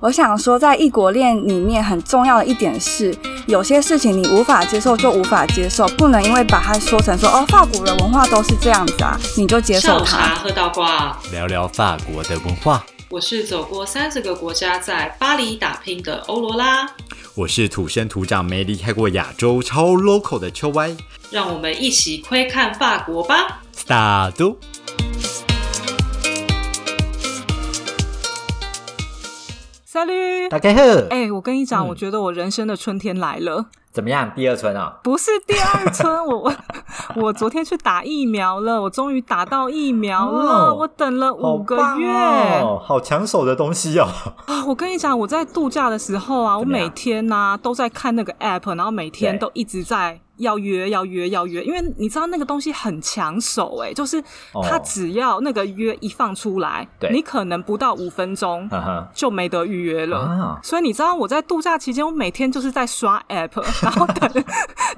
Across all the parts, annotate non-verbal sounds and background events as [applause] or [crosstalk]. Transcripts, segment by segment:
我想说，在异国恋里面很重要的一点是，有些事情你无法接受就无法接受，不能因为把它说成说哦，法国的文化都是这样子啊，你就接受它。喝到挂，聊聊法国的文化。我是走过三十个国家，在巴黎打拼的欧罗拉。我是土生土长没离开过亚洲、超 local 的秋歪。让我们一起窥看法国吧。Start。大家好。哎，我跟你讲，我觉得我人生的春天来了。怎么样？第二春啊？不是第二春，我 [laughs] 我我昨天去打疫苗了，我终于打到疫苗了，我等了五个月，好抢手的东西哦。啊，我跟你讲，我在度假的时候啊，我每天呢都在看那个 app，然后每天都一直在。要约要约要约，因为你知道那个东西很抢手哎，就是他只要那个约一放出来，你可能不到五分钟就没得预约了。所以你知道我在度假期间，我每天就是在刷 app，然后等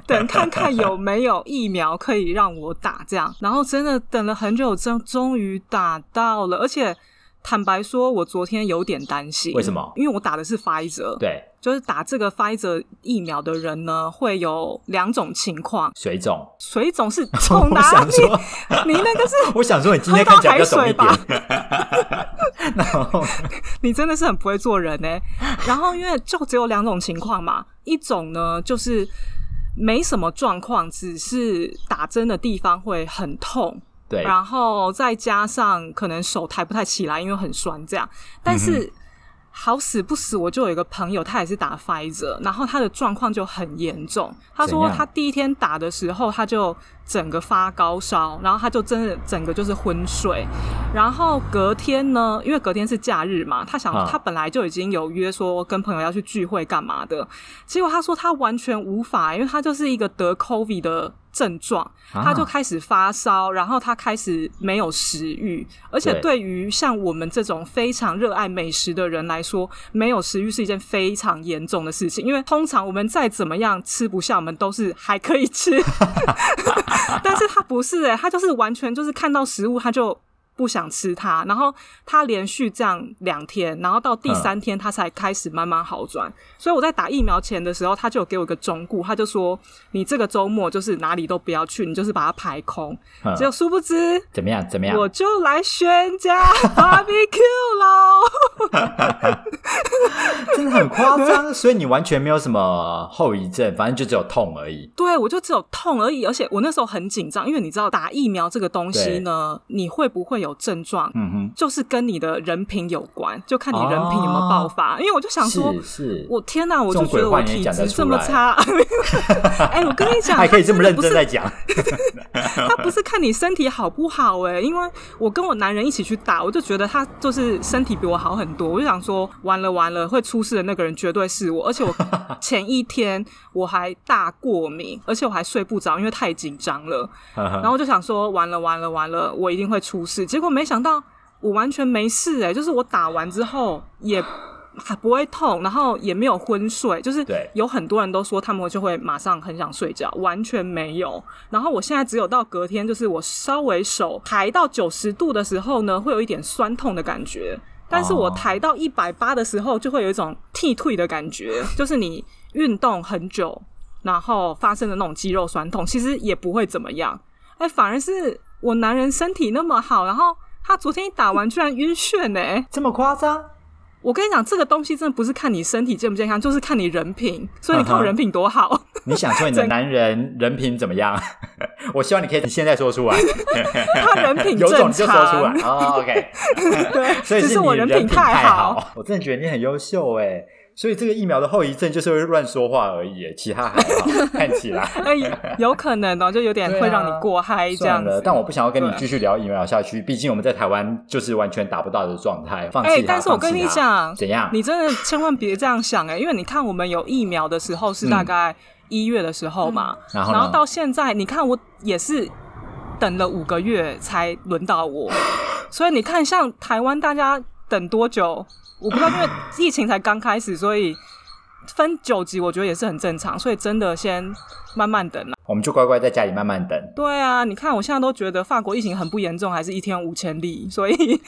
等看看有没有疫苗可以让我打，这样，然后真的等了很久，终终于打到了，而且。坦白说，我昨天有点担心。为什么？因为我打的是 Pfizer，对，就是打这个 Pfizer 疫苗的人呢，会有两种情况：水肿。水肿是从哪里？你那个是？我想说，你今天看起来比较肿一点。[laughs] [laughs] 你真的是很不会做人呢。然后，因为就只有两种情况嘛，一种呢就是没什么状况，只是打针的地方会很痛。然后再加上可能手抬不太起来，因为很酸这样。但是好死不死，我就有一个朋友，他也是打 Pfizer，然后他的状况就很严重。他说他第一天打的时候，他就。整个发高烧，然后他就真的整个就是昏睡，然后隔天呢，因为隔天是假日嘛，他想他本来就已经有约说跟朋友要去聚会干嘛的，结果他说他完全无法，因为他就是一个得 COVID 的症状，他就开始发烧，然后他开始没有食欲，而且对于像我们这种非常热爱美食的人来说，没有食欲是一件非常严重的事情，因为通常我们再怎么样吃不下，我们都是还可以吃。[laughs] [laughs] [laughs] 但是他不是哎，他就是完全就是看到食物他就不想吃它，然后他连续这样两天，然后到第三天他才开始慢慢好转。所以我在打疫苗前的时候，他就给我一个忠告，他就说：“你这个周末就是哪里都不要去，你就是把它排空。”结果殊不知怎么样？怎么样？我就来宣家 barbecue 喽！真的很夸张，所以你完全没有什么后遗症，反正就只有痛而已。对，我就只有痛而已，而且我那时候很紧张，因为你知道打疫苗这个东西呢，你会不会有症状？嗯哼，就是跟你的人品有关，就看你人品有没有爆发。因为我就想说，是，我天哪，我就觉得我体质这么差。[laughs] 哎，我跟你讲，还可以这么认真在讲。他不是看你身体好不好哎，因为我跟我男人一起去打，我就觉得他就是身体比我好很多。我就想说，完了完了，会出事的那个人绝对是我。而且我 [laughs] 前一天我还大过敏，而且我还睡不着，因为太紧张了。然后就想说，完了完了完了，我一定会出事。结果没想到我完全没事哎，就是我打完之后也。还不会痛，然后也没有昏睡，就是有很多人都说他们就会马上很想睡觉，完全没有。然后我现在只有到隔天，就是我稍微手抬到九十度的时候呢，会有一点酸痛的感觉，但是我抬到一百八的时候，就会有一种剃退的感觉，就是你运动很久，然后发生的那种肌肉酸痛，其实也不会怎么样。哎，反而是我男人身体那么好，然后他昨天一打完居然晕眩呢，[laughs] 这么夸张？我跟你讲，这个东西真的不是看你身体健不健康，就是看你人品。所以你看我人品多好。[laughs] 你想说你的男人人品怎么样？[laughs] 我希望你可以现在说出来。他人品有种就说出来。OK。对，所以是我人品太好。我真的觉得你很优秀哎。所以这个疫苗的后遗症就是会乱说话而已，其他还好，看起来。[laughs] 哎，有可能哦，就有点会让你过嗨这样子。但我不想要跟你继续聊疫苗下去，毕竟我们在台湾就是完全达不到的状态。放弃但是我跟你讲，怎样？你真的千万别这样想哎，因为你看我们有疫苗的时候是大概一月的时候嘛，然后到现在你看我也是等了五个月才轮到我，所以你看像台湾大家等多久？我不知道，因为疫情才刚开始，所以分九级，我觉得也是很正常，所以真的先慢慢等啦。我们就乖乖在家里慢慢等。对啊，你看我现在都觉得法国疫情很不严重，还是一天五千例，所以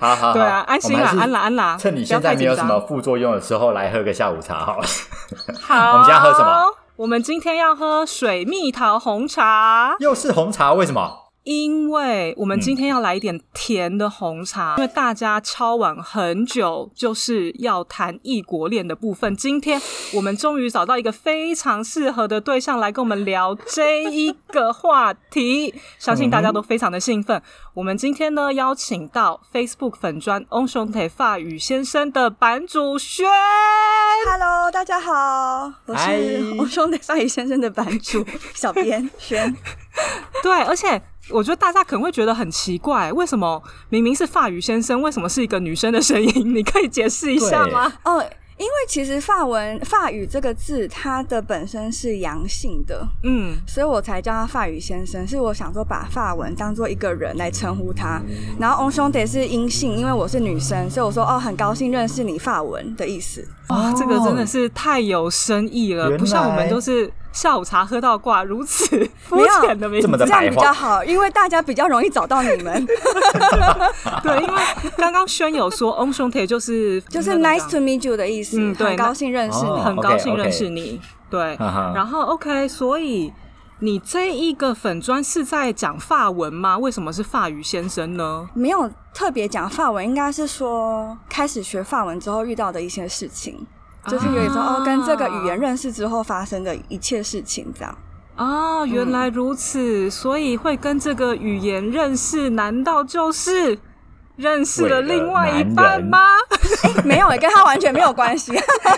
好好好，[laughs] 对啊，安心啦，安啦安啦。趁你现在没有什么副作用的时候，来喝个下午茶好了。[laughs] 好，我们今天喝什么？我们今天要喝水蜜桃红茶，又是红茶，为什么？因为我们今天要来一点甜的红茶，因为大家敲碗很久，就是要谈异国恋的部分。今天我们终于找到一个非常适合的对象来跟我们聊这一个话题，相信大家都非常的兴奋。我们今天呢邀请到 Facebook 粉砖翁雄铁发语先生的版主轩，Hello，大家好，我是翁雄铁发语先生的版主小编轩，[laughs] 对，而且。我觉得大家可能会觉得很奇怪，为什么明明是法语先生，为什么是一个女生的声音？你可以解释一下吗？哦。因为其实法文法语这个字，它的本身是阳性的，嗯，所以我才叫他法语先生。是我想说把法文当做一个人来称呼他，然后 on 兄弟是阴性，因为我是女生，所以我说哦，很高兴认识你法文的意思。哇，这个真的是太有深意了，不像我们都是下午茶喝到挂如此 [laughs] 肤浅的名字，这样比较好，因为大家比较容易找到你们。[laughs] 对，因为刚刚轩有说 on 兄弟就是 [laughs] 就是 nice to meet you 的意思。嗯，对，高兴认识你，很高兴认识你。对，然后 OK，所以你这一个粉砖是在讲法文吗？为什么是法语先生呢？没有特别讲法文，应该是说开始学法文之后遇到的一些事情，就是有一种哦，跟这个语言认识之后发生的一切事情这样。啊，原来如此，所以会跟这个语言认识，难道就是？认识了另外一半吗？[laughs] 哎，没有哎，跟他完全没有关系。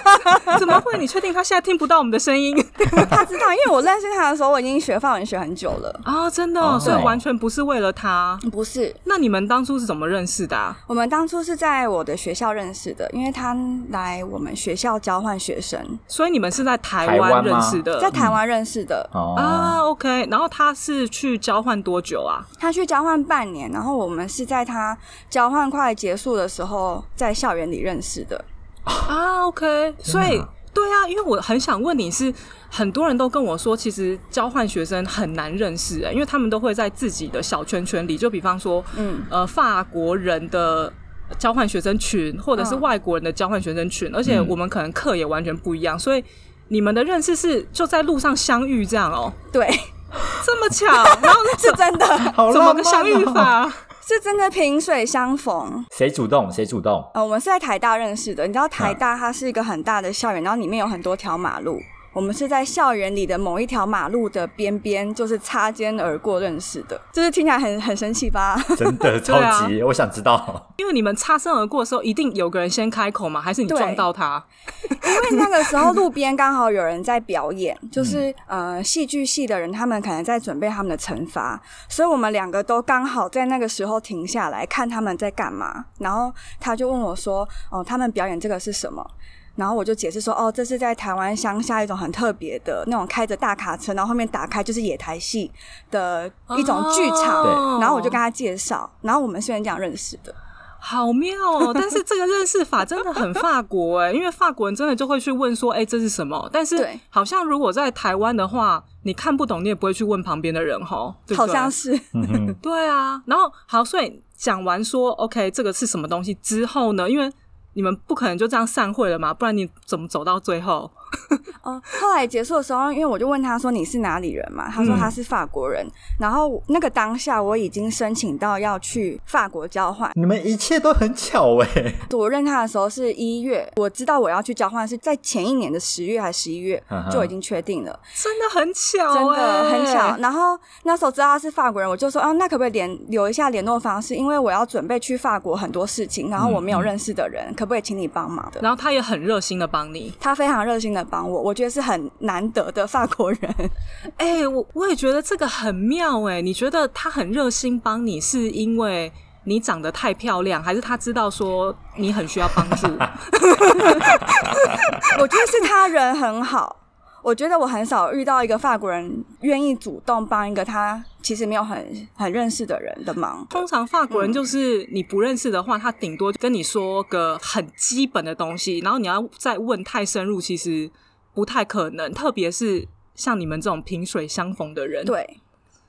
[laughs] 怎么会？你确定他现在听不到我们的声音？[laughs] 他知道，因为我认识他的时候，我已经学法文学很久了啊！真的，所以完全不是为了他。不是。那你们当初是怎么认识的？我们当初是在我的学校认识的，因为他来我们学校交换学生，所以你们是在台湾认识的，在台湾认识的啊。OK，然后他是去交换多久啊？他去交换半年，然后我们是在他。交换快结束的时候，在校园里认识的。啊。OK，所以对啊，因为我很想问你是，很多人都跟我说，其实交换学生很难认识，哎，因为他们都会在自己的小圈圈里，就比方说，嗯，呃，法国人的交换学生群，或者是外国人的交换学生群，而且我们可能课也完全不一样，所以你们的认识是就在路上相遇这样哦？对，这么巧，然后是 [laughs] 真的，怎么个相遇法？是真的萍水相逢，谁主动谁主动？呃，我们是在台大认识的，你知道台大它是一个很大的校园，然后里面有很多条马路。我们是在校园里的某一条马路的边边，就是擦肩而过认识的，就是听起来很很神奇吧？[laughs] 真的超级，我想知道，因为你们擦身而过的时候，一定有个人先开口吗，还是你撞到他？[laughs] 因为那个时候路边刚好有人在表演，就是呃戏剧系的人，他们可能在准备他们的惩罚，所以我们两个都刚好在那个时候停下来看他们在干嘛，然后他就问我说：“哦，他们表演这个是什么？”然后我就解释说，哦，这是在台湾乡下一种很特别的那种开着大卡车，然后后面打开就是野台戏的一种剧场。然后我就跟他介绍，然后我们虽然这样认识的，好妙哦！但是这个认识法真的很法国哎，因为法国人真的就会去问说，哎，这是什么？但是好像如果在台湾的话，你看不懂，你也不会去问旁边的人哈。好像是，对啊。然后好，所以讲完说 OK，这个是什么东西之后呢？因为你们不可能就这样散会了嘛？不然你怎么走到最后？哦，[laughs] 后来结束的时候，因为我就问他说：“你是哪里人嘛？”他说他是法国人。然后那个当下，我已经申请到要去法国交换。你们一切都很巧哎！我认他的时候是一月，我知道我要去交换是在前一年的十月还是十一月就已经确定了，真的很巧，真的很巧。然后那时候知道他是法国人，我就说：“哦，那可不可以联留一下联络方式？因为我要准备去法国很多事情，然后我没有认识的人，可不可以请你帮忙的？”然后他也很热心的帮你，他非常热心的。帮我，我觉得是很难得的法国人。[laughs] 哎，我我也觉得这个很妙哎。你觉得他很热心帮你，是因为你长得太漂亮，还是他知道说你很需要帮助？[laughs] 我觉得是他人很好。我觉得我很少遇到一个法国人愿意主动帮一个他其实没有很很认识的人的忙。通常法国人就是你不认识的话，他顶多跟你说个很基本的东西，然后你要再问太深入，其实不太可能。特别是像你们这种萍水相逢的人，对，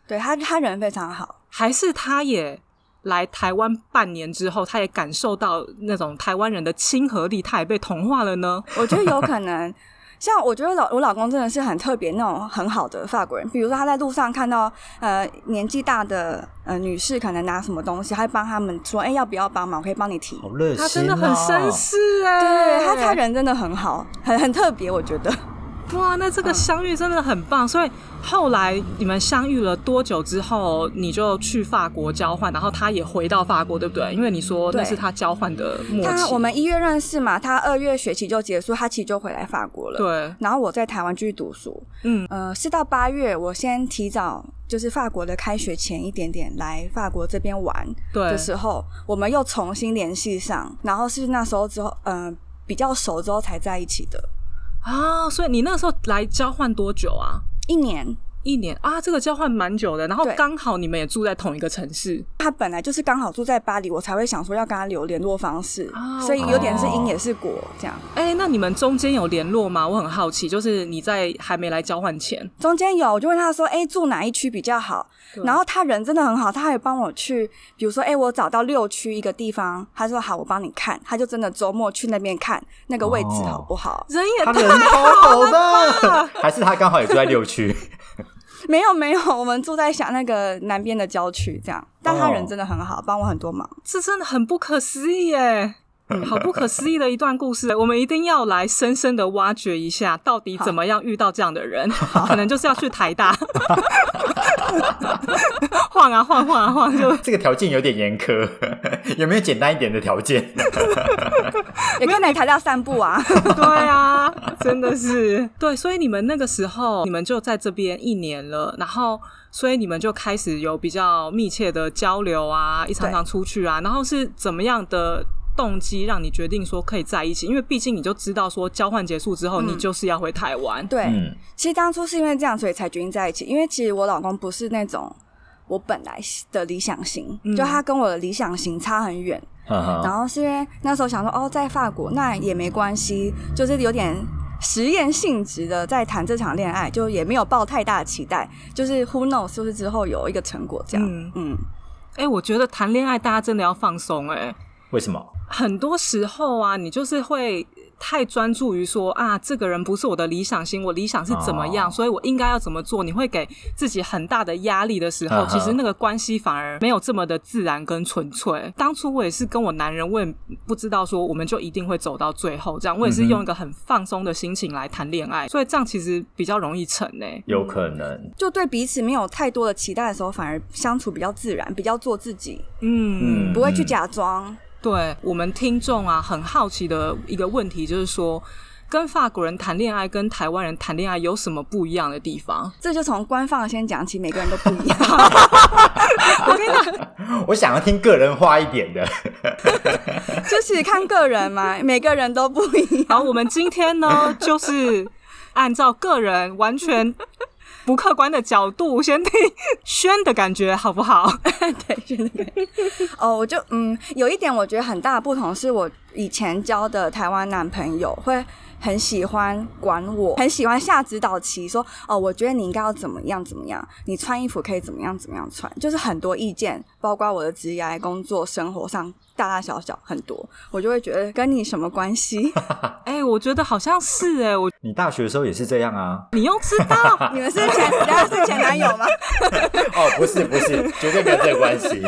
对他他人非常好，还是他也来台湾半年之后，他也感受到那种台湾人的亲和力，他也被同化了呢？我觉得有可能。[laughs] 像我觉得老我老公真的是很特别那种很好的法国人，比如说他在路上看到呃年纪大的呃女士可能拿什么东西，他会帮他们说，哎要不要帮忙？我可以帮你提。好热心，他真的很绅士哎，对他他人真的很好，很很特别，我觉得。哇，那这个相遇真的很棒。所以后来你们相遇了多久之后，你就去法国交换，然后他也回到法国，对不对？因为你说那是他交换的。他我们一月认识嘛，他二月学期就结束，他其实就回来法国了。对。然后我在台湾继续读书。嗯呃，是到八月，我先提早就是法国的开学前一点点来法国这边玩的时候，我们又重新联系上，然后是那时候之后，嗯，比较熟之后才在一起的。啊，所以你那时候来交换多久啊？一年。一年啊，这个交换蛮久的，然后刚好你们也住在同一个城市。他本来就是刚好住在巴黎，我才会想说要跟他留联络方式，所以有点是因也是果这样。哎，那你们中间有联络吗？我很好奇，就是你在还没来交换前，中间有，我就问他说：“哎，住哪一区比较好？”然后他人真的很好，他还帮我去，比如说：“哎，我找到六区一个地方。”他说：“好，我帮你看。”他就真的周末去那边看那个位置好不好？人也他人超好的，[laughs] 还是他刚好也住在六区。[laughs] 没有没有，我们住在想那个南边的郊区，这样。但他人真的很好，帮我很多忙，这真的很不可思议耶！[laughs] 好不可思议的一段故事，我们一定要来深深的挖掘一下，到底怎么样遇到这样的人？可能就是要去台大 [laughs] 晃啊晃晃啊晃，就这个条件有点严苛，有没有简单一点的条件？[laughs] 也可以来台大散步啊！[laughs] 对啊，真的是对，所以你们那个时候，你们就在这边一年了，然后所以你们就开始有比较密切的交流啊，一常常出去啊，然后是怎么样的？动机让你决定说可以在一起，因为毕竟你就知道说交换结束之后，你就是要回台湾。对，其实当初是因为这样，所以才决定在一起。因为其实我老公不是那种我本来的理想型，就他跟我的理想型差很远。然后是因为那时候想说，哦，在法国那也没关系，就是有点实验性质的在谈这场恋爱，就也没有抱太大的期待。就是 Who knows，是不是之后有一个成果这样？嗯，哎，我觉得谈恋爱大家真的要放松，哎，为什么？很多时候啊，你就是会太专注于说啊，这个人不是我的理想型，我理想是怎么样，所以我应该要怎么做？你会给自己很大的压力的时候，其实那个关系反而没有这么的自然跟纯粹。当初我也是跟我男人，我也不知道说我们就一定会走到最后，这样我也是用一个很放松的心情来谈恋爱，所以这样其实比较容易成呢。有可能就对彼此没有太多的期待的时候，反而相处比较自然，比较做自己，嗯，不会去假装。对我们听众啊，很好奇的一个问题就是说，跟法国人谈恋爱跟台湾人谈恋爱有什么不一样的地方？这就从官方先讲起，每个人都不一样。[laughs] 我跟你讲，我想要听个人化一点的，就是看个人嘛，每个人都不一样。然后我们今天呢，就是按照个人完全。不客观的角度，先听轩的感觉好不好？[laughs] 对，轩的感觉。哦，我就嗯，有一点我觉得很大的不同，是我以前交的台湾男朋友会很喜欢管我，很喜欢下指导棋，说哦，我觉得你应该要怎么样怎么样，你穿衣服可以怎么样怎么样穿，就是很多意见，包括我的职业、工作、生活上。大大小小很多，我就会觉得跟你什么关系？[laughs] 哎，我觉得好像是哎，我你大学的时候也是这样啊？你又知道？[laughs] 你们是前，是前男友吗？[laughs] 哦，不是不是，绝对没有这个关系。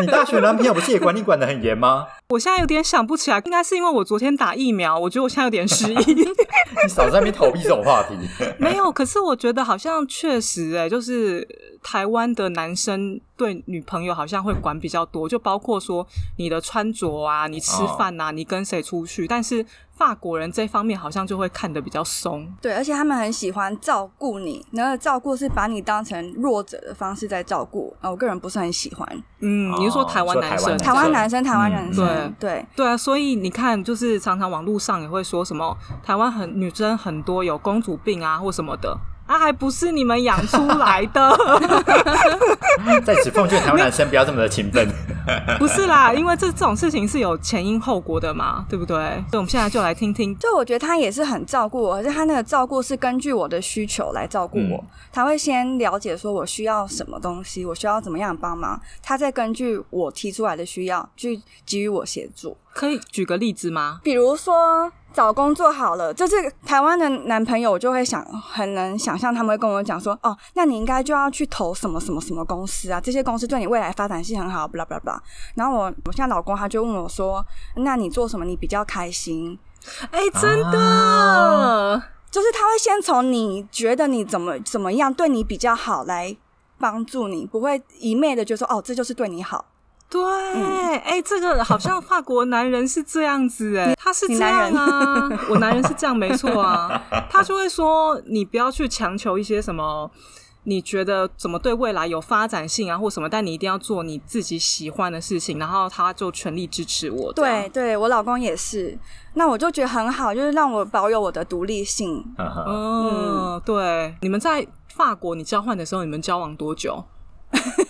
你大学男朋友不是也管你管的很严吗？我现在有点想不起来，应该是因为我昨天打疫苗，我觉得我现在有点失忆。你少在那边逃避这种话题。没有，可是我觉得好像确实哎，就是台湾的男生对女朋友好像会管比较多，就包括说你的穿着啊，你吃饭啊，你跟谁出去，但是。法国人这方面好像就会看得比较松，对，而且他们很喜欢照顾你，那个照顾是把你当成弱者的方式在照顾，啊，我个人不是很喜欢。嗯，你是说台湾男生？台湾男生，台湾男生，对对对啊，所以你看，就是常常网络上也会说什么台湾很女生很多有公主病啊或什么的。啊，还不是你们养出来的！[laughs] 在此奉劝台湾男生不要这么的勤奋。[laughs] 不是啦，因为这这种事情是有前因后果的嘛，对不对？所以我们现在就来听听。就我觉得他也是很照顾我，而且他那个照顾是根据我的需求来照顾我。他会先了解说我需要什么东西，我需要怎么样帮忙，他再根据我提出来的需要去给予我协助。可以举个例子吗？比如说。找工作好了，就是台湾的男朋友，我就会想很能想象他们会跟我讲说，哦，那你应该就要去投什么什么什么公司啊，这些公司对你未来发展性很好，b l a 拉 blah blah。然后我我现在老公他就问我说，那你做什么你比较开心？哎，真的，就是他会先从你觉得你怎么怎么样对你比较好来帮助你，不会一昧的就说，哦，这就是对你好。对，哎，这个好像法国男人是这样子，哎，他是这样啊，我男人是这样，没错啊，他就会说，你不要去强求一些什么，你觉得怎么对未来有发展性啊，或什么，但你一定要做你自己喜欢的事情，然后他就全力支持我。对，对我老公也是，那我就觉得很好，就是让我保有我的独立性。嗯，对，你们在法国你交换的时候，你们交往多久？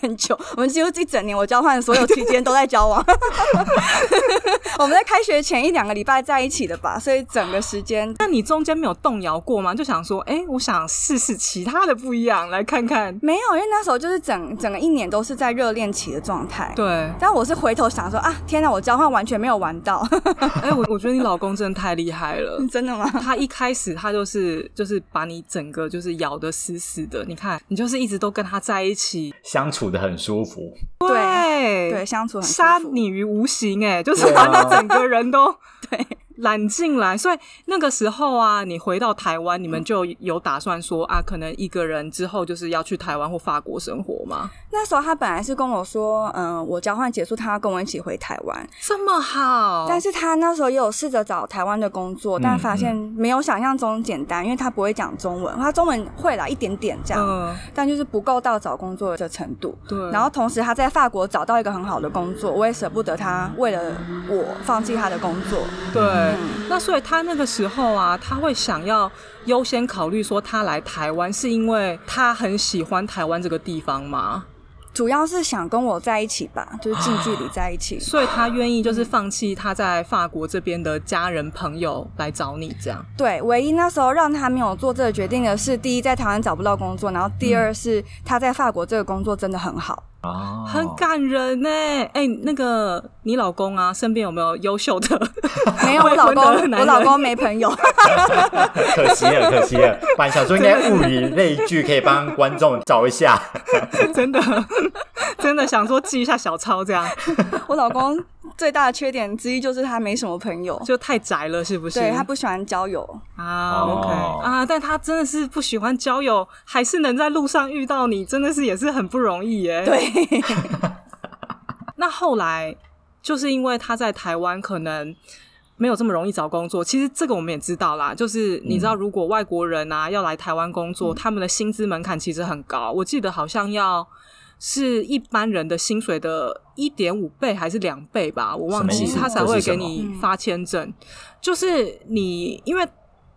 很久，[laughs] 我们几乎一整年，我交换所有期间都在交往。[laughs] 我们在开学前一两个礼拜在一起的吧，所以整个时间。那你中间没有动摇过吗？就想说，哎，我想试试其他的不一样，来看看。没有，因为那时候就是整整个一年都是在热恋期的状态。对。但我是回头想说啊，天哪，我交换完全没有玩到。[laughs] 哎，我我觉得你老公真的太厉害了。真的吗？他一开始他就是就是把你整个就是咬得死死的。你看，你就是一直都跟他在一起。相处的很舒服，对对，相处很杀你于无形，哎，就是把你整个人都 [laughs] 对。揽进来，所以那个时候啊，你回到台湾，你们就有打算说啊，可能一个人之后就是要去台湾或法国生活吗？那时候他本来是跟我说，嗯，我交换结束，他要跟我一起回台湾，这么好。但是他那时候也有试着找台湾的工作，但发现没有想象中简单，因为他不会讲中文，他中文会啦一点点这样，但就是不够到找工作的程度。对。然后同时他在法国找到一个很好的工作，我也舍不得他为了我放弃他的工作。对。那所以他那个时候啊，他会想要优先考虑说他来台湾，是因为他很喜欢台湾这个地方吗？主要是想跟我在一起吧，就是近距离在一起。所以他愿意就是放弃他在法国这边的家人朋友来找你这样。对，唯一那时候让他没有做这个决定的是，第一在台湾找不到工作，然后第二是他在法国这个工作真的很好。哦，很感人呢。哎，那个你老公啊，身边有没有优秀的？[laughs] 没有，我老公，我老公没朋友。[laughs] 可惜了，可惜了。本想说应该物以类聚，可以帮观众找一下。真的，真的想说记一下小抄这样。[laughs] 我老公。最大的缺点之一就是他没什么朋友，就太宅了，是不是？对他不喜欢交友啊。OK 啊，但他真的是不喜欢交友，还是能在路上遇到你，真的是也是很不容易耶。对。[laughs] 那后来就是因为他在台湾可能没有这么容易找工作，其实这个我们也知道啦。就是你知道，如果外国人啊要来台湾工作，他们的薪资门槛其实很高，我记得好像要。是一般人的薪水的一点五倍还是两倍吧？我忘记他才会给你发签证。就是你因为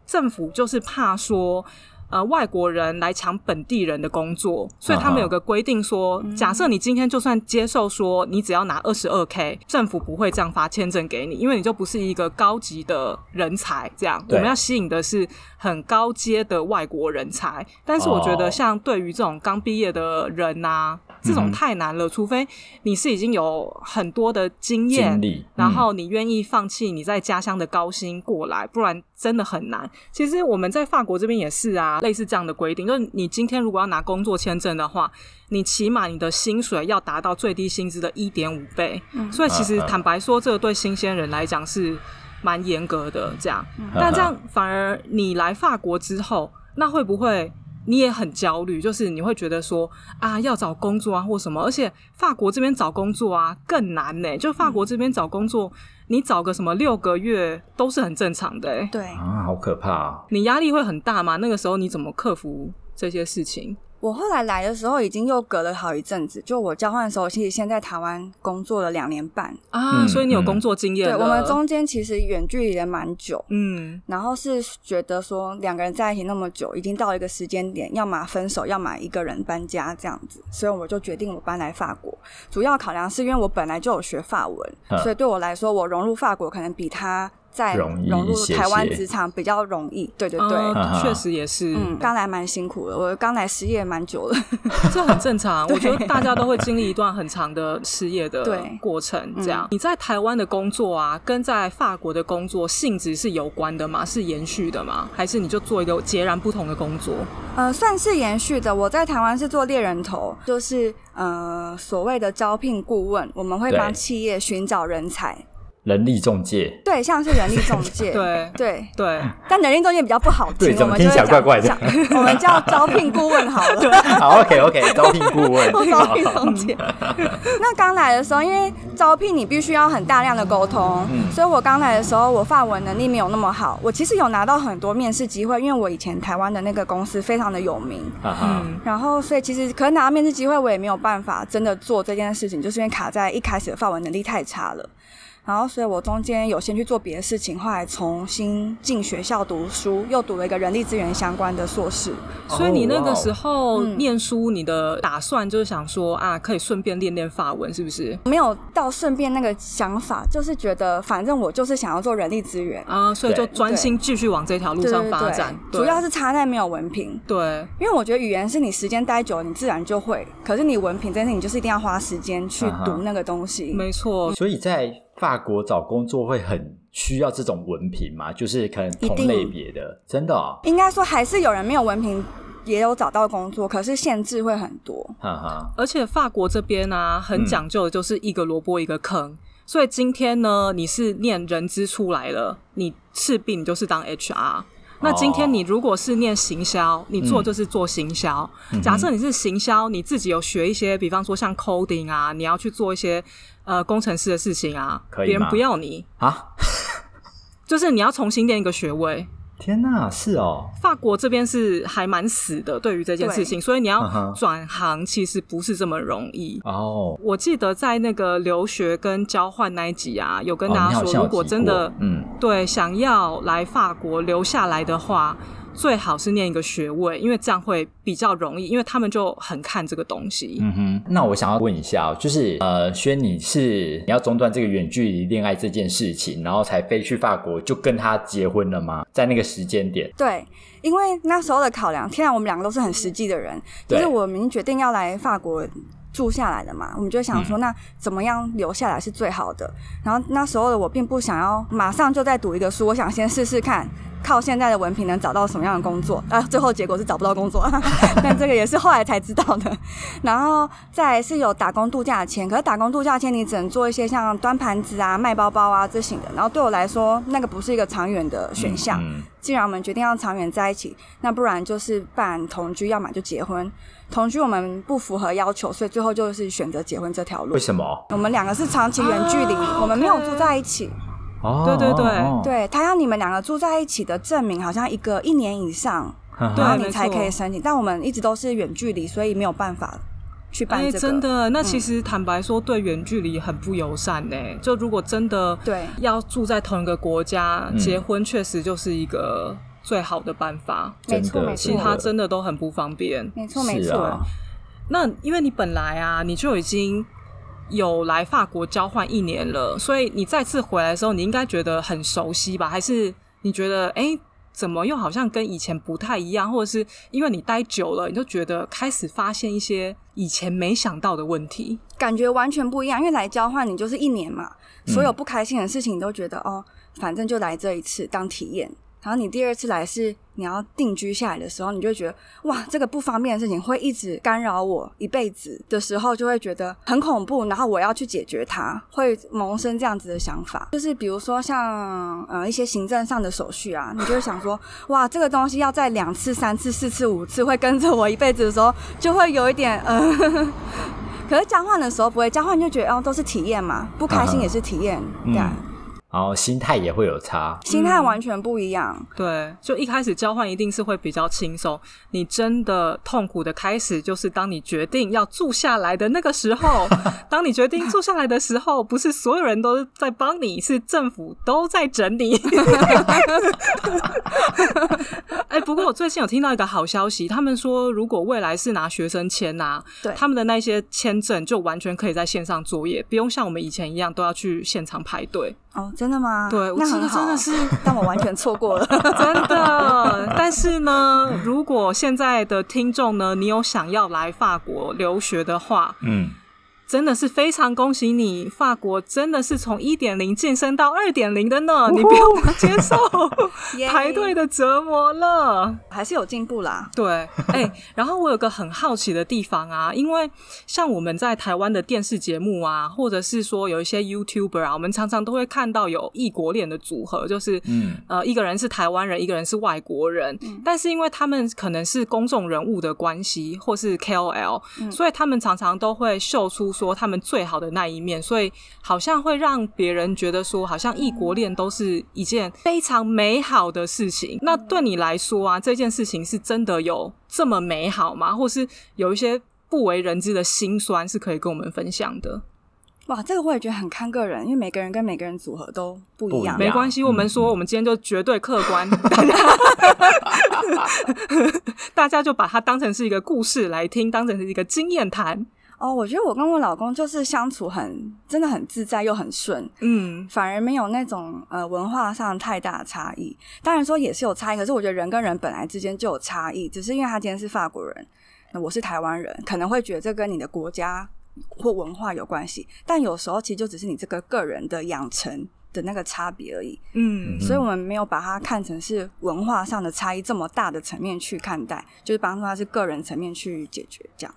政府就是怕说呃外国人来抢本地人的工作，所以他们有个规定说，假设你今天就算接受说你只要拿二十二 k，政府不会这样发签证给你，因为你就不是一个高级的人才。这样我们要吸引的是很高阶的外国人才。但是我觉得像对于这种刚毕业的人呐。这种太难了，除非你是已经有很多的经验，然后你愿意放弃你在家乡的高薪过来，不然真的很难。其实我们在法国这边也是啊，类似这样的规定，就是你今天如果要拿工作签证的话，你起码你的薪水要达到最低薪资的一点五倍。所以其实坦白说，这个对新鲜人来讲是蛮严格的。这样，但这样反而你来法国之后，那会不会？你也很焦虑，就是你会觉得说啊，要找工作啊或什么，而且法国这边找工作啊更难呢。就法国这边找工作，你找个什么六个月都是很正常的。对啊，好可怕啊！你压力会很大吗？那个时候你怎么克服这些事情？我后来来的时候，已经又隔了好一阵子。就我交换的时候，其实先在台湾工作了两年半啊，所以你有工作经验。对，我们中间其实远距离的蛮久，嗯，然后是觉得说两个人在一起那么久，已经到了一个时间点，要么分手，要么一个人搬家这样子，所以我就决定我搬来法国。主要考量是因为我本来就有学法文，所以对我来说，我融入法国可能比他。在融入台湾职场比较容易，对对对，确实也是。嗯，刚来蛮辛苦的，我刚来失业蛮久了，[laughs] 这很正常。我觉得大家都会经历一段很长的失业的过程。这样，你在台湾的工作啊，跟在法国的工作性质是有关的吗？是延续的吗？还是你就做一个截然不同的工作？呃，算是延续的。我在台湾是做猎人头，就是呃所谓的招聘顾问，我们会帮企业寻找人才。人力中介，对，像是人力中介，[laughs] 对对。对，但人力中介比较不好听，我们听起来怪怪的，我们叫 [laughs] 招聘顾问好了。[laughs] 好，OK OK，招聘顾问，招聘中介。那刚来的时候，因为招聘你必须要很大量的沟通，所以我刚来的时候，我发文能力没有那么好。我其实有拿到很多面试机会，因为我以前台湾的那个公司非常的有名，嗯，然后所以其实可能拿到面试机会，我也没有办法真的做这件事情，就是因为卡在一开始的发文能力太差了。然后，所以我中间有先去做别的事情，后来重新进学校读书，又读了一个人力资源相关的硕士。所以你那个时候念书，你的打算就是想说啊，可以顺便练练法文，是不是？没有到顺便那个想法，就是觉得反正我就是想要做人力资源啊，所以就专心继续往这条路上发展。主要是差在没有文凭。对，因为我觉得语言是你时间待久了，你自然就会。可是你文凭，真的你就是一定要花时间去读那个东西。没错。所以在法国找工作会很需要这种文凭吗？就是可能同类别的，真的？应该说还是有人没有文凭也有找到工作，可是限制会很多。哈哈。而且法国这边呢，很讲究的就是一个萝卜一个坑。所以今天呢，你是念人资出来了，你势必你就是当 HR。那今天你如果是念行销，你做就是做行销。假设你是行销，你自己有学一些，比方说像 coding 啊，你要去做一些呃工程师的事情啊，别人不要你。啊，[laughs] 就是你要重新练一个学位。天呐，是哦，法国这边是还蛮死的，对于这件事情，所以你要转行其实不是这么容易。哦。我记得在那个留学跟交换那一集啊，有跟大家说，如果真的嗯。对想要来法国留下来的话。最好是念一个学位，因为这样会比较容易，因为他们就很看这个东西。嗯哼，那我想要问一下，就是呃，轩，你是你要中断这个远距离恋爱这件事情，然后才飞去法国就跟他结婚了吗？在那个时间点？对，因为那时候的考量，天然我们两个都是很实际的人，就是我们决定要来法国住下来的嘛，我们就想说，那怎么样留下来是最好的？然后那时候的我并不想要马上就再读一个书，我想先试试看。靠现在的文凭能找到什么样的工作？啊，最后结果是找不到工作，[laughs] 但这个也是后来才知道的。[laughs] 然后再是有打工度假签，可是打工度假签你只能做一些像端盘子啊、卖包包啊这型的。然后对我来说，那个不是一个长远的选项。既然我们决定要长远在一起，那不然就是办同居，要么就结婚。同居我们不符合要求，所以最后就是选择结婚这条路。为什么？我们两个是长期远距离，我们没有住在一起。对对对，对他要你们两个住在一起的证明，好像一个一年以上，然后你才可以申请。但我们一直都是远距离，所以没有办法去办这个。真的，那其实坦白说，对远距离很不友善呢。就如果真的对要住在同一个国家结婚，确实就是一个最好的办法。没错没错，其他真的都很不方便。没错没错。那因为你本来啊，你就已经。有来法国交换一年了，所以你再次回来的时候，你应该觉得很熟悉吧？还是你觉得，哎，怎么又好像跟以前不太一样？或者是因为你待久了，你就觉得开始发现一些以前没想到的问题？感觉完全不一样，因为来交换你就是一年嘛，所有不开心的事情你都觉得哦，反正就来这一次当体验。然后你第二次来是你要定居下来的时候，你就会觉得哇，这个不方便的事情会一直干扰我一辈子的时候，就会觉得很恐怖。然后我要去解决它，会萌生这样子的想法。就是比如说像呃一些行政上的手续啊，你就会想说哇，这个东西要在两次、三次、四次、五次会跟着我一辈子的时候，就会有一点呃。[laughs] 可是交换的时候不会，交换就觉得哦都是体验嘛，不开心也是体验，对。然后心态也会有差，心态完全不一样。对，就一开始交换一定是会比较轻松。你真的痛苦的开始，就是当你决定要住下来的那个时候。[laughs] 当你决定住下来的时候，不是所有人都在帮你，是政府都在整理。[laughs] 哎，不过我最近有听到一个好消息，他们说如果未来是拿学生签呐，对，他们的那些签证就完全可以在线上作业，不用像我们以前一样都要去现场排队。哦，真的吗？对，我这个，真的是，[laughs] 但我完全错过了，[laughs] 真的。但是呢，如果现在的听众呢，你有想要来法国留学的话，嗯。真的是非常恭喜你，法国真的是从一点零晋升到二点零的呢，你不用接受 [laughs] 排队的折磨了，还是有进步啦。对，哎，然后我有个很好奇的地方啊，因为像我们在台湾的电视节目啊，或者是说有一些 YouTuber 啊，我们常常都会看到有异国恋的组合，就是嗯。呃，一个人是台湾人，一个人是外国人，但是因为他们可能是公众人物的关系，或是 KOL，所以他们常常都会秀出。说他们最好的那一面，所以好像会让别人觉得说，好像异国恋都是一件非常美好的事情。那对你来说啊，这件事情是真的有这么美好吗？或是有一些不为人知的辛酸，是可以跟我们分享的？哇，这个我也觉得很看个人，因为每个人跟每个人组合都不一样。没关系，我们说，我们今天就绝对客观，[laughs] 大家就把它当成是一个故事来听，当成是一个经验谈。哦，我觉得我跟我老公就是相处很真的很自在又很顺，嗯，反而没有那种呃文化上太大的差异。当然说也是有差异，可是我觉得人跟人本来之间就有差异，只是因为他今天是法国人，那我是台湾人，可能会觉得这跟你的国家或文化有关系。但有时候其实就只是你这个个人的养成的那个差别而已，嗯，所以我们没有把它看成是文化上的差异这么大的层面去看待，就是帮助他是个人层面去解决这样。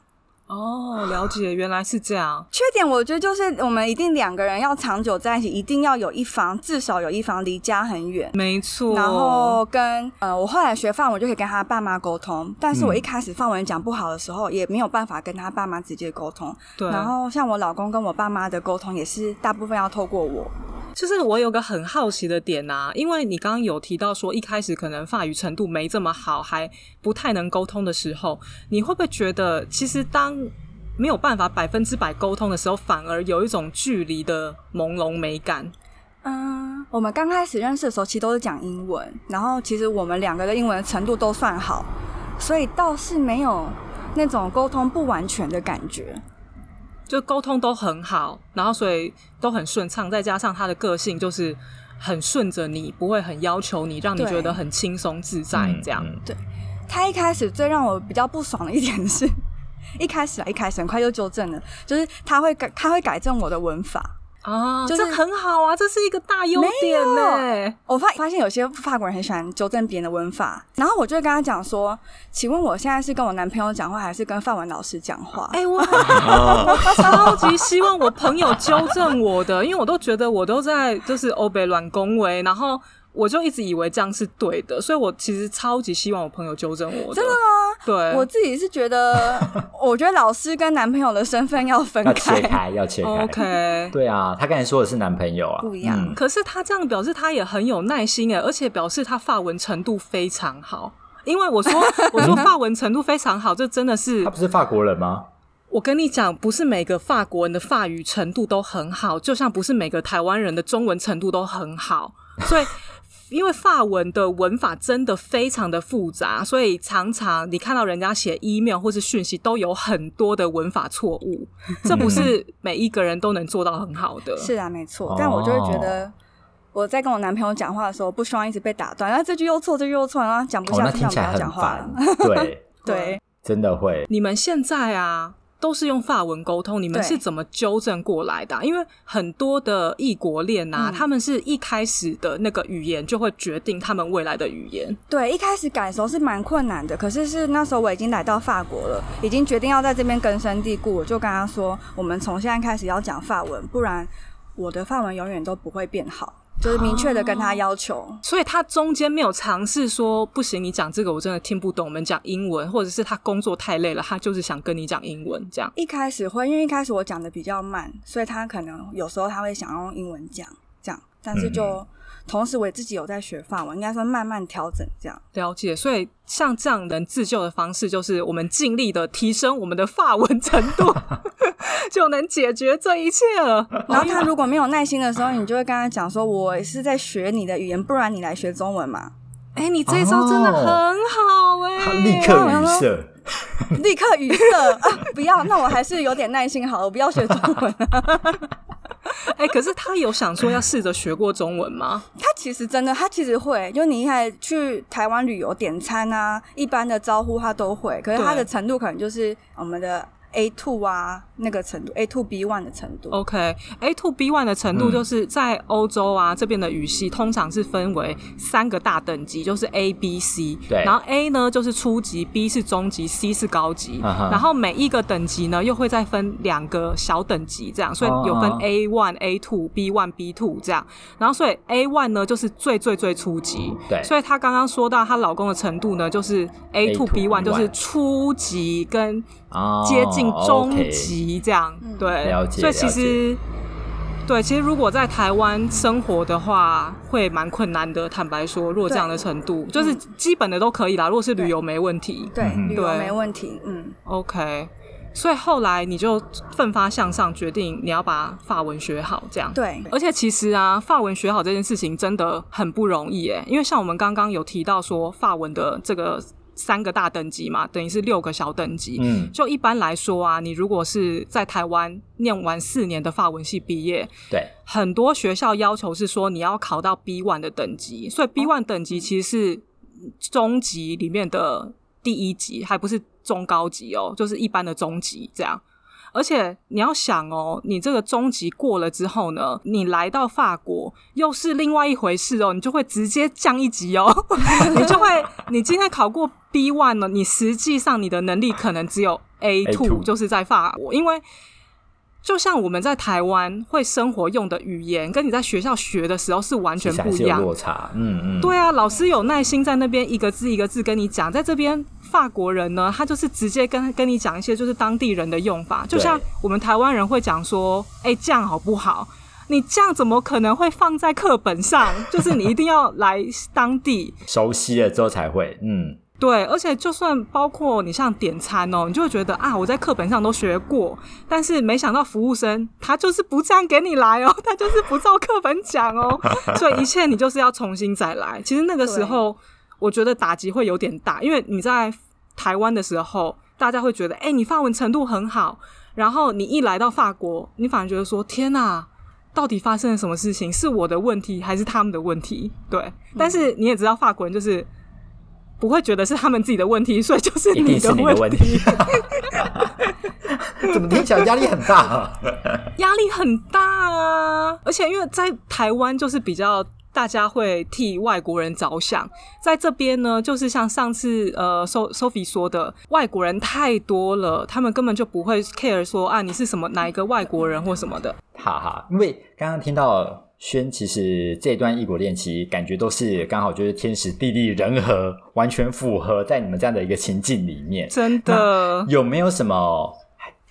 哦，了解，原来是这样。[laughs] 缺点我觉得就是我们一定两个人要长久在一起，一定要有一方至少有一方离家很远，没错。然后跟呃，我后来学范文就可以跟他爸妈沟通，但是我一开始范文讲不好的时候，也没有办法跟他爸妈直接沟通。对。然后像我老公跟我爸妈的沟通，也是大部分要透过我。就是我有个很好奇的点啊，因为你刚刚有提到说一开始可能法语程度没这么好，还不太能沟通的时候，你会不会觉得其实当没有办法百分之百沟通的时候，反而有一种距离的朦胧美感？嗯，我们刚开始认识的时候，其实都是讲英文，然后其实我们两个的英文程度都算好，所以倒是没有那种沟通不完全的感觉。就沟通都很好，然后所以都很顺畅，再加上他的个性就是很顺着你，不会很要求你，让你觉得很轻松自在这样。对他一开始最让我比较不爽的一点是，[laughs] 一开始啊，一开始很快就纠正了，就是他会改，他会改正我的文法。啊，就是很好啊，这是一个大优点呢。我发发现有些法国人很喜欢纠正别人的文法，然后我就会跟他讲说：“请问我现在是跟我男朋友讲话，还是跟范文老师讲话？”哎，[laughs] 我超级希望我朋友纠正我的，因为我都觉得我都在就是欧北乱恭维，然后。我就一直以为这样是对的，所以我其实超级希望我朋友纠正我。真的吗？对，我自己是觉得，[laughs] 我觉得老师跟男朋友的身份要分开，要切开，要切开。OK，对啊，他刚才说的是男朋友啊，不一样。可是他这样表示他也很有耐心哎，而且表示他发文程度非常好。因为我说 [laughs] 我说发文程度非常好，这真的是他不是法国人吗？我跟你讲，不是每个法国人的法语程度都很好，就像不是每个台湾人的中文程度都很好，所以。因为法文的文法真的非常的复杂，所以常常你看到人家写 email 或是讯息都有很多的文法错误，[laughs] 这不是每一个人都能做到很好的。是啊，没错。但我就会觉得，我在跟我男朋友讲话的时候，不希望一直被打断，然后这句又错，这句又错，然后讲不下去，不要讲话了。对 [laughs] 对，真的会。你们现在啊？都是用法文沟通，你们是怎么纠正过来的？因为很多的异国恋啊，他们是一开始的那个语言就会决定他们未来的语言。对，一开始改的时候是蛮困难的，可是是那时候我已经来到法国了，已经决定要在这边根深蒂固，我就跟他说，我们从现在开始要讲法文，不然我的法文永远都不会变好。就是明确的跟他要求，所以他中间没有尝试说不行，你讲这个我真的听不懂。我们讲英文，或者是他工作太累了，他就是想跟你讲英文这样。一开始会，因为一开始我讲的比较慢，所以他可能有时候他会想用英文讲这样，但是就。同时，我也自己有在学法文，应该说慢慢调整这样了解。所以，像这样能自救的方式，就是我们尽力的提升我们的法文程度，[laughs] 就能解决这一切了。然后，他如果没有耐心的时候，你就会跟他讲说：“我是在学你的语言，不然你来学中文嘛。”哎，你这一招真的很好哎！他立刻语塞，[laughs] 立刻语塞啊！不要，那我还是有点耐心好了，我不要学中文。[laughs] 哎，可是他有想说要试着学过中文吗？他其实真的，他其实会，就你一开始去台湾旅游点餐啊，一般的招呼他都会，可是他的程度可能就是我们的。A two 啊，那个程度，A two B one 的程度。OK，A two B one 的程度就是在欧洲啊这边的语系通常是分为三个大等级，就是 A B C。对。然后 A 呢就是初级，B 是中级，C 是高级。然后每一个等级呢又会再分两个小等级，这样，所以有分 A one、A two、B one、B two 这样。然后所以 A one 呢就是最最最初级。对。所以她刚刚说到她老公的程度呢，就是 A two B one 就是初级跟。接近中级这样，对，所以其实，对，其实如果在台湾生活的话，会蛮困难的。坦白说，如果这样的程度，就是基本的都可以啦。如果是旅游没问题，对，旅游没问题，嗯，OK。所以后来你就奋发向上，决定你要把法文学好，这样。对，而且其实啊，法文学好这件事情真的很不容易诶，因为像我们刚刚有提到说，法文的这个。三个大等级嘛，等于是六个小等级。嗯，就一般来说啊，你如果是在台湾念完四年的法文系毕业，对，很多学校要求是说你要考到 B one 的等级，所以 B one 等级其实是中级里面的第一级，还不是中高级哦，就是一般的中级这样。而且你要想哦，你这个中级过了之后呢，你来到法国又是另外一回事哦，你就会直接降一级哦，[laughs] 你就会，你今天考过 B one 了，你实际上你的能力可能只有 A two，就是在法国，因为。就像我们在台湾会生活用的语言，跟你在学校学的时候是完全不一样。落差，嗯嗯。对啊，老师有耐心在那边一个字一个字跟你讲，在这边法国人呢，他就是直接跟跟你讲一些就是当地人的用法。就像我们台湾人会讲说：“哎，这样好不好？”你这样怎么可能会放在课本上？[laughs] 就是你一定要来当地熟悉了之后才会，嗯。对，而且就算包括你像点餐哦，你就会觉得啊，我在课本上都学过，但是没想到服务生他就是不这样给你来哦，[laughs] 他就是不照课本讲哦，所以一切你就是要重新再来。其实那个时候我觉得打击会有点大，因为你在台湾的时候，大家会觉得哎，你法文程度很好，然后你一来到法国，你反而觉得说天哪，到底发生了什么事情？是我的问题还是他们的问题？对，但是你也知道法国人就是。不会觉得是他们自己的问题，所以就是你的问题。[laughs] 怎么听起来压力很大？压力很大啊！而且因为在台湾，就是比较大家会替外国人着想，在这边呢，就是像上次呃，So Sophie 说的，外国人太多了，他们根本就不会 care 说啊，你是什么哪一个外国人或什么的。哈哈，因为刚刚听到。轩其实这段异国恋，其实感觉都是刚好就是天时地利人和，完全符合在你们这样的一个情境里面。真的有没有什么？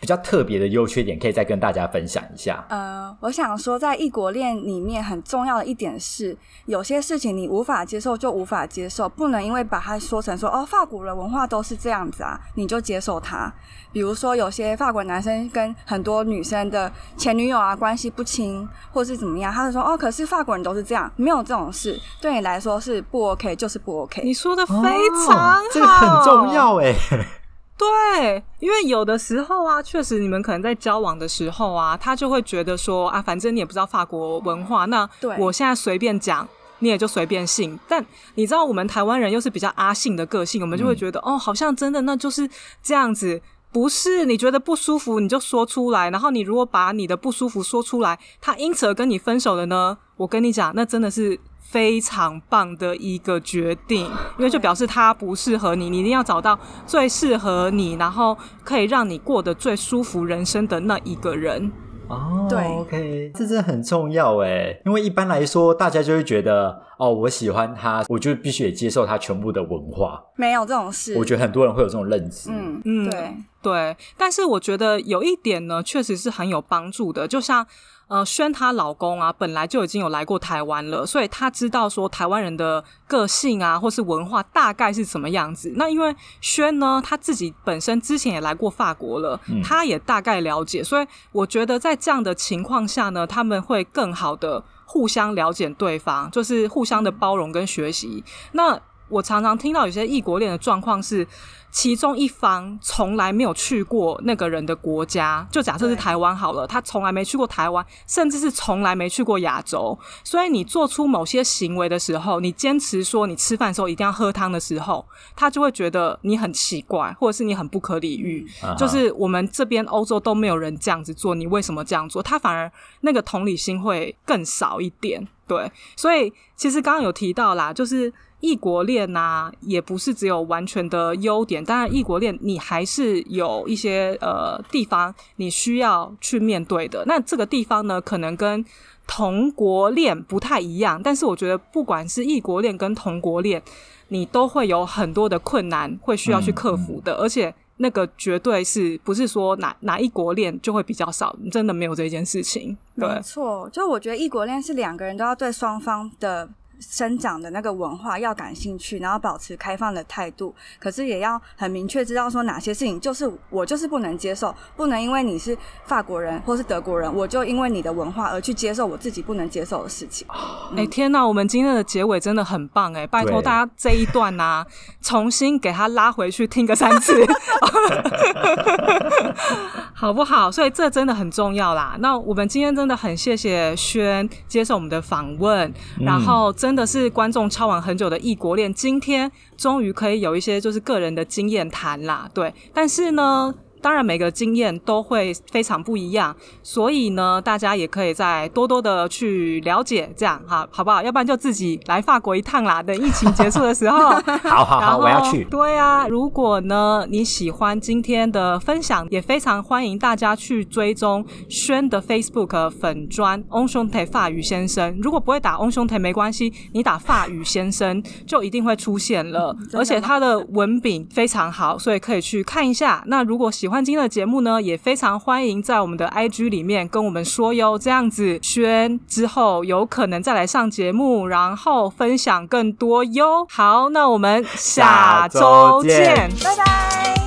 比较特别的优缺点，可以再跟大家分享一下。呃，我想说，在异国恋里面很重要的一点是，有些事情你无法接受就无法接受，不能因为把它说成说哦，法国人文化都是这样子啊，你就接受它。比如说，有些法国男生跟很多女生的前女友啊关系不清，或是怎么样，他就说哦，可是法国人都是这样，没有这种事，对你来说是不 OK，就是不 OK。你说的非常好，这个很重要哎。[laughs] 对，因为有的时候啊，确实你们可能在交往的时候啊，他就会觉得说啊，反正你也不知道法国文化，那我现在随便讲，你也就随便信。但你知道，我们台湾人又是比较阿信的个性，我们就会觉得哦，好像真的那就是这样子。不是你觉得不舒服你就说出来，然后你如果把你的不舒服说出来，他因此而跟你分手了呢？我跟你讲，那真的是非常棒的一个决定，因为就表示他不适合你，你一定要找到最适合你，然后可以让你过得最舒服人生的那一个人。哦，对，OK，这真的很重要哎，因为一般来说，大家就会觉得，哦，我喜欢他，我就必须得接受他全部的文化。没有这种事。我觉得很多人会有这种认知。嗯嗯对，对，但是我觉得有一点呢，确实是很有帮助的。就像呃，宣她老公啊，本来就已经有来过台湾了，所以他知道说台湾人的个性啊，或是文化大概是什么样子。那因为宣呢，他自己本身之前也来过法国了，他也大概了解，所以我觉得在这样的情况下呢，他们会更好的互相了解对方，就是互相的包容跟学习。那我常常听到有些异国恋的状况是，其中一方从来没有去过那个人的国家，就假设是台湾好了，他从来没去过台湾，甚至是从来没去过亚洲。所以你做出某些行为的时候，你坚持说你吃饭的时候一定要喝汤的时候，他就会觉得你很奇怪，或者是你很不可理喻。就是我们这边欧洲都没有人这样子做，你为什么这样做？他反而那个同理心会更少一点。对，所以其实刚刚有提到啦，就是异国恋呐、也不是只有完全的优点。当然，异国恋你还是有一些呃地方你需要去面对的。那这个地方呢，可能跟同国恋不太一样，但是我觉得不管是异国恋跟同国恋，你都会有很多的困难会需要去克服的，而且。那个绝对是不是说哪哪一国恋就会比较少？真的没有这件事情。对没，错，就我觉得异国恋是两个人都要对双方的生长的那个文化要感兴趣，然后保持开放的态度，可是也要很明确知道说哪些事情就是我就是不能接受，不能因为你是法国人或是德国人，我就因为你的文化而去接受我自己不能接受的事情。哎、天哪！我们今天的结尾真的很棒哎，拜托大家这一段呐、重新给他拉回去听个三次，[laughs] 好不好？所以这真的很重要啦。那我们今天真的很谢谢轩接受我们的访问，然后真的是观众敲完很久的异国恋，今天终于可以有一些就是个人的经验谈啦。对，但是呢。当然，每个经验都会非常不一样，所以呢，大家也可以再多多的去了解，这样哈，好不好？要不然就自己来法国一趟啦。等疫情结束的时候，[laughs] 好好好，我要去。对啊，如果呢你喜欢今天的分享，也非常欢迎大家去追踪轩的 Facebook 粉砖 On 兄台法语先生。如果不会打 On 兄台没关系，你打法语先生就一定会出现了，而且他的文笔非常好，所以可以去看一下。那如果喜欢今天的节目呢，也非常欢迎在我们的 IG 里面跟我们说哟，这样子轩之后有可能再来上节目，然后分享更多哟。好，那我们下下周见拜拜。